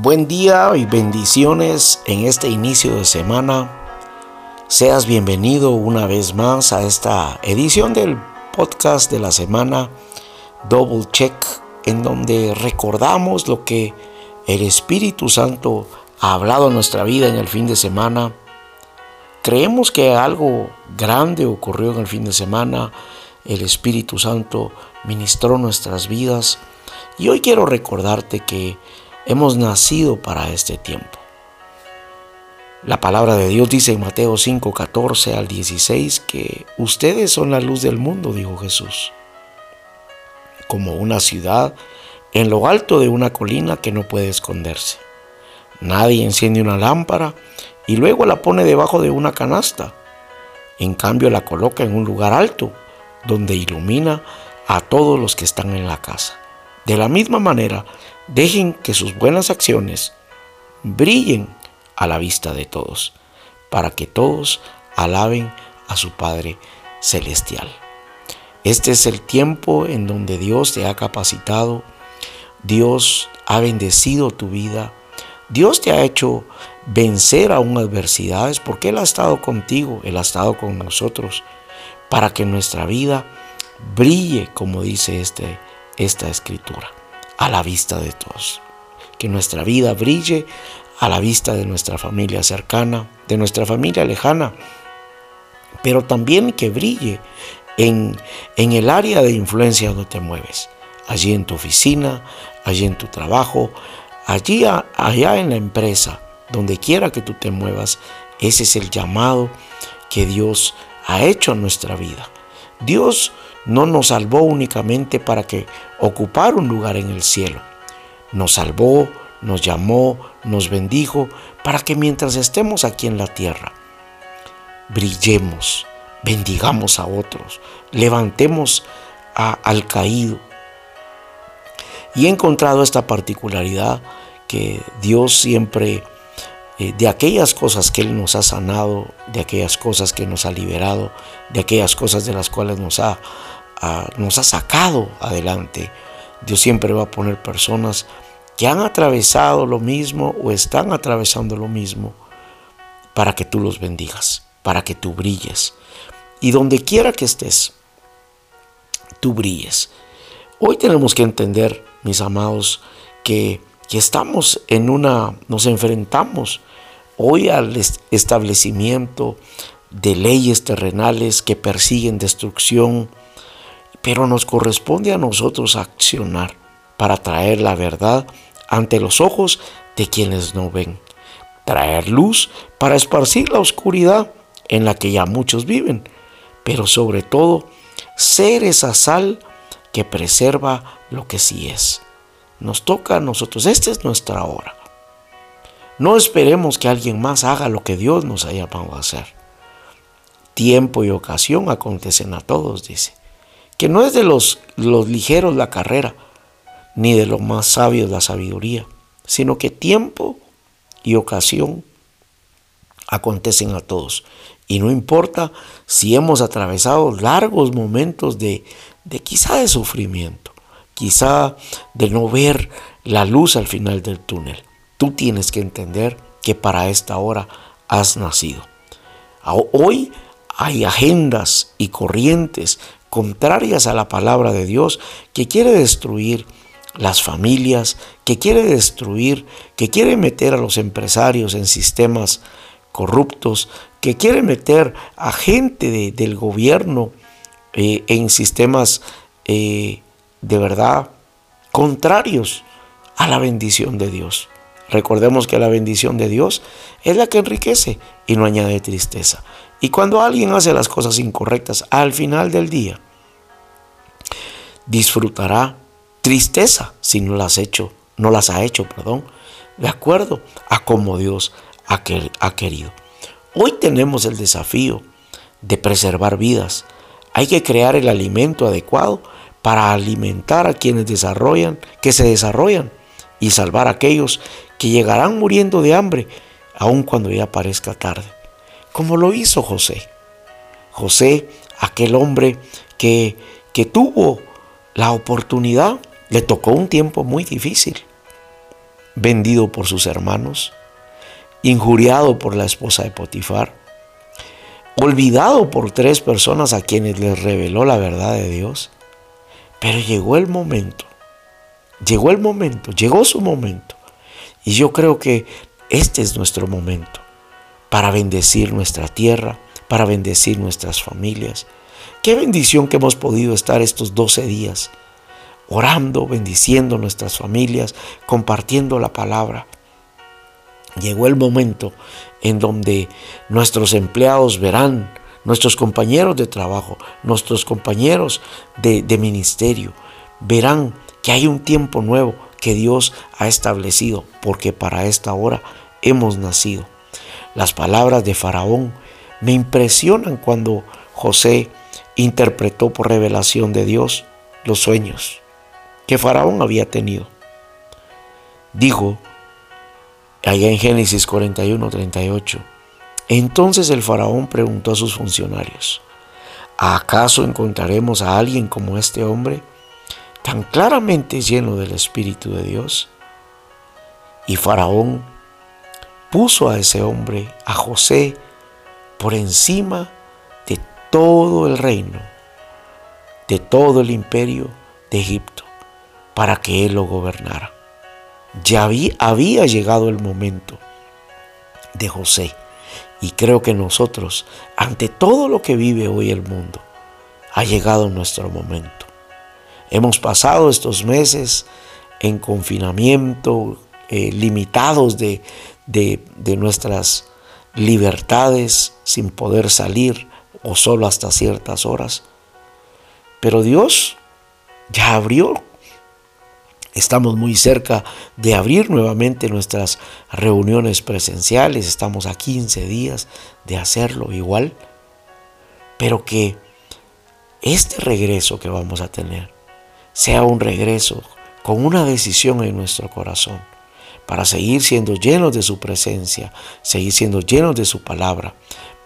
Buen día y bendiciones en este inicio de semana. Seas bienvenido una vez más a esta edición del podcast de la semana Double Check, en donde recordamos lo que el Espíritu Santo ha hablado en nuestra vida en el fin de semana. Creemos que algo grande ocurrió en el fin de semana. El Espíritu Santo ministró nuestras vidas. Y hoy quiero recordarte que Hemos nacido para este tiempo. La palabra de Dios dice en Mateo 5, 14 al 16 que ustedes son la luz del mundo, dijo Jesús. Como una ciudad en lo alto de una colina que no puede esconderse. Nadie enciende una lámpara y luego la pone debajo de una canasta. En cambio la coloca en un lugar alto donde ilumina a todos los que están en la casa. De la misma manera, dejen que sus buenas acciones brillen a la vista de todos, para que todos alaben a su Padre Celestial. Este es el tiempo en donde Dios te ha capacitado, Dios ha bendecido tu vida, Dios te ha hecho vencer aún adversidades porque Él ha estado contigo, Él ha estado con nosotros, para que nuestra vida brille, como dice este esta escritura a la vista de todos. Que nuestra vida brille a la vista de nuestra familia cercana, de nuestra familia lejana, pero también que brille en, en el área de influencia donde te mueves, allí en tu oficina, allí en tu trabajo, allí allá en la empresa, donde quiera que tú te muevas, ese es el llamado que Dios ha hecho en nuestra vida. Dios no nos salvó únicamente para que ocupara un lugar en el cielo. Nos salvó, nos llamó, nos bendijo para que mientras estemos aquí en la tierra, brillemos, bendigamos a otros, levantemos al caído. Y he encontrado esta particularidad que Dios siempre, eh, de aquellas cosas que Él nos ha sanado, de aquellas cosas que nos ha liberado, de aquellas cosas de las cuales nos ha nos ha sacado adelante. Dios siempre va a poner personas que han atravesado lo mismo o están atravesando lo mismo para que tú los bendigas, para que tú brilles. Y donde quiera que estés, tú brilles. Hoy tenemos que entender, mis amados, que, que estamos en una, nos enfrentamos hoy al establecimiento de leyes terrenales que persiguen destrucción, pero nos corresponde a nosotros accionar para traer la verdad ante los ojos de quienes no ven, traer luz para esparcir la oscuridad en la que ya muchos viven, pero sobre todo ser esa sal que preserva lo que sí es. Nos toca a nosotros, esta es nuestra hora. No esperemos que alguien más haga lo que Dios nos ha llamado a hacer. Tiempo y ocasión acontecen a todos, dice que no es de los, los ligeros la carrera, ni de los más sabios la sabiduría, sino que tiempo y ocasión acontecen a todos. Y no importa si hemos atravesado largos momentos de, de quizá de sufrimiento, quizá de no ver la luz al final del túnel. Tú tienes que entender que para esta hora has nacido. Hoy hay agendas y corrientes contrarias a la palabra de Dios, que quiere destruir las familias, que quiere destruir, que quiere meter a los empresarios en sistemas corruptos, que quiere meter a gente del gobierno eh, en sistemas eh, de verdad contrarios a la bendición de Dios. Recordemos que la bendición de Dios es la que enriquece y no añade tristeza. Y cuando alguien hace las cosas incorrectas, al final del día, disfrutará tristeza si no las, hecho, no las ha hecho, perdón, de acuerdo a como Dios ha, ha querido. Hoy tenemos el desafío de preservar vidas. Hay que crear el alimento adecuado para alimentar a quienes desarrollan, que se desarrollan y salvar a aquellos que llegarán muriendo de hambre, aun cuando ya parezca tarde como lo hizo José. José, aquel hombre que, que tuvo la oportunidad, le tocó un tiempo muy difícil. vendido por sus hermanos, injuriado por la esposa de Potifar, olvidado por tres personas a quienes les reveló la verdad de Dios. Pero llegó el momento, llegó el momento, llegó su momento. Y yo creo que este es nuestro momento para bendecir nuestra tierra, para bendecir nuestras familias. Qué bendición que hemos podido estar estos 12 días orando, bendiciendo nuestras familias, compartiendo la palabra. Llegó el momento en donde nuestros empleados verán, nuestros compañeros de trabajo, nuestros compañeros de, de ministerio, verán que hay un tiempo nuevo que Dios ha establecido, porque para esta hora hemos nacido. Las palabras de Faraón me impresionan cuando José interpretó por revelación de Dios los sueños que Faraón había tenido. Dijo, allá en Génesis 41, 38, entonces el faraón preguntó a sus funcionarios, ¿acaso encontraremos a alguien como este hombre, tan claramente lleno del Espíritu de Dios? Y faraón puso a ese hombre, a José, por encima de todo el reino, de todo el imperio de Egipto, para que él lo gobernara. Ya había, llegado el momento de José. Y creo que nosotros, ante todo lo que vive hoy el mundo, ha llegado nuestro momento. Hemos pasado estos meses en confinamiento, eh, limitados de, de nuestras libertades sin poder salir o solo hasta ciertas horas. Pero Dios ya abrió Estamos muy cerca de abrir nuevamente nuestras reuniones presenciales. Estamos a 15 días de hacerlo igual. Pero que este regreso que vamos a tener sea un regreso con una decisión en nuestro corazón para seguir siendo llenos de su presencia, seguir siendo llenos de su palabra,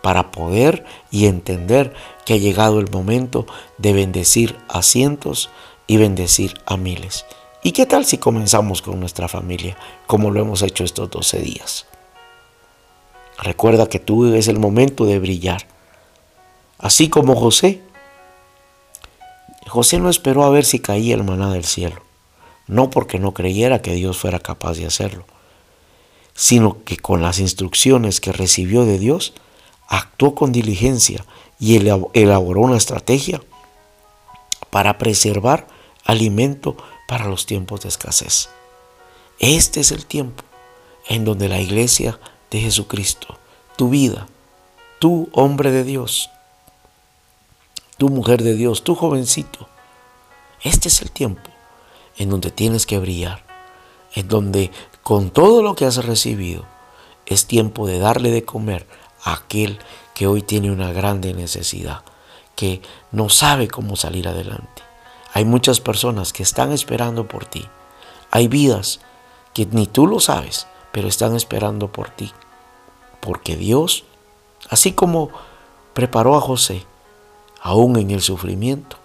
para poder y entender que ha llegado el momento de bendecir a cientos y bendecir a miles. ¿Y qué tal si comenzamos con nuestra familia, como lo hemos hecho estos 12 días? Recuerda que tú es el momento de brillar. Así como José. José no esperó a ver si caía el maná del cielo. No porque no creyera que Dios fuera capaz de hacerlo, sino que con las instrucciones que recibió de Dios, actuó con diligencia y elaboró una estrategia para preservar alimento para los tiempos de escasez. Este es el tiempo en donde la iglesia de Jesucristo, tu vida, tu hombre de Dios, tu mujer de Dios, tu jovencito, este es el tiempo en donde tienes que brillar, en donde con todo lo que has recibido es tiempo de darle de comer a aquel que hoy tiene una grande necesidad, que no sabe cómo salir adelante. Hay muchas personas que están esperando por ti. Hay vidas que ni tú lo sabes, pero están esperando por ti. Porque Dios, así como preparó a José, aún en el sufrimiento,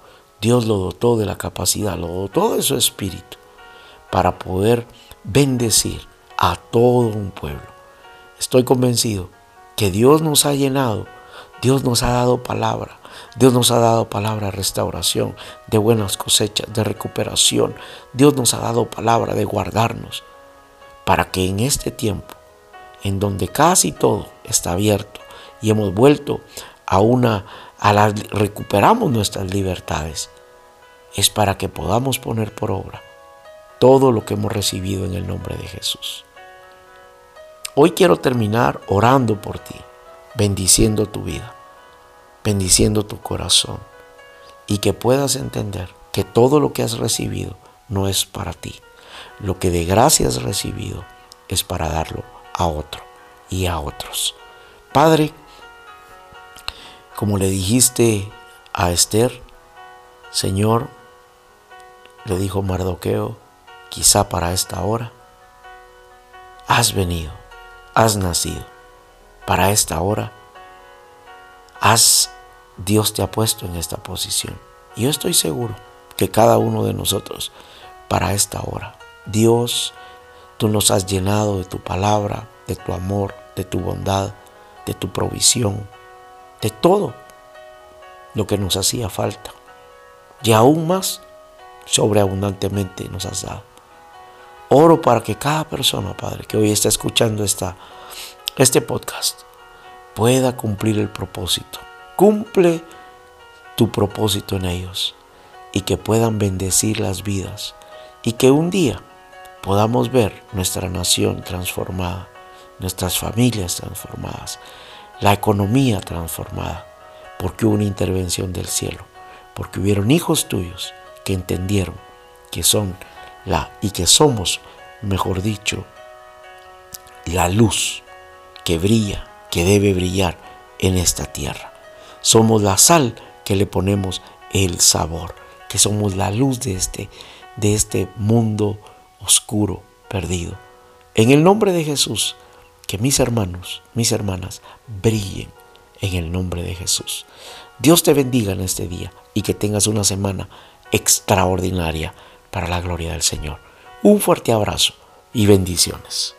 Dios lo dotó de la capacidad, lo dotó de su espíritu para poder bendecir a todo un pueblo. Estoy convencido que Dios nos ha llenado, Dios nos ha dado palabra, Dios nos ha dado palabra de restauración, de buenas cosechas, de recuperación. Dios nos ha dado palabra de guardarnos para que en este tiempo, en donde casi todo está abierto y hemos vuelto a una, a la, recuperamos nuestras libertades, es para que podamos poner por obra todo lo que hemos recibido en el nombre de Jesús. Hoy quiero terminar orando por ti, bendiciendo tu vida bendiciendo tu corazón y que puedas entender que todo lo que has recibido no es para ti. Lo que de gracia has recibido es para darlo a otro y a otros. Padre, como le dijiste a Esther, Señor, le dijo Mardoqueo, quizá para esta hora, has venido, has nacido, para esta hora, has Dios te ha puesto en esta posición. Yo estoy seguro que cada uno de nosotros, para esta hora, Dios Tú nos has llenado de tu palabra, de tu amor, de tu bondad, de tu provisión, de todo lo que nos hacía falta. Y aún más, sobreabundantemente nos has dado. Oro para que cada persona, Padre, que hoy está escuchando esta, este podcast, pueda cumplir el propósito. Cumple tu propósito en ellos y que puedan bendecir las vidas y que un día podamos ver nuestra nación transformada, nuestras familias transformadas, la economía transformada, porque hubo una intervención del cielo, porque hubieron hijos tuyos que entendieron que son la y que somos, mejor dicho, la luz que brilla, que debe brillar en esta tierra. Somos la sal que le ponemos el sabor, que somos la luz de este de este mundo oscuro, perdido. En el nombre de Jesús, que mis hermanos, mis hermanas brillen en el nombre de Jesús. Dios te bendiga en este día y que tengas una semana extraordinaria para la gloria del Señor. Un fuerte abrazo y bendiciones.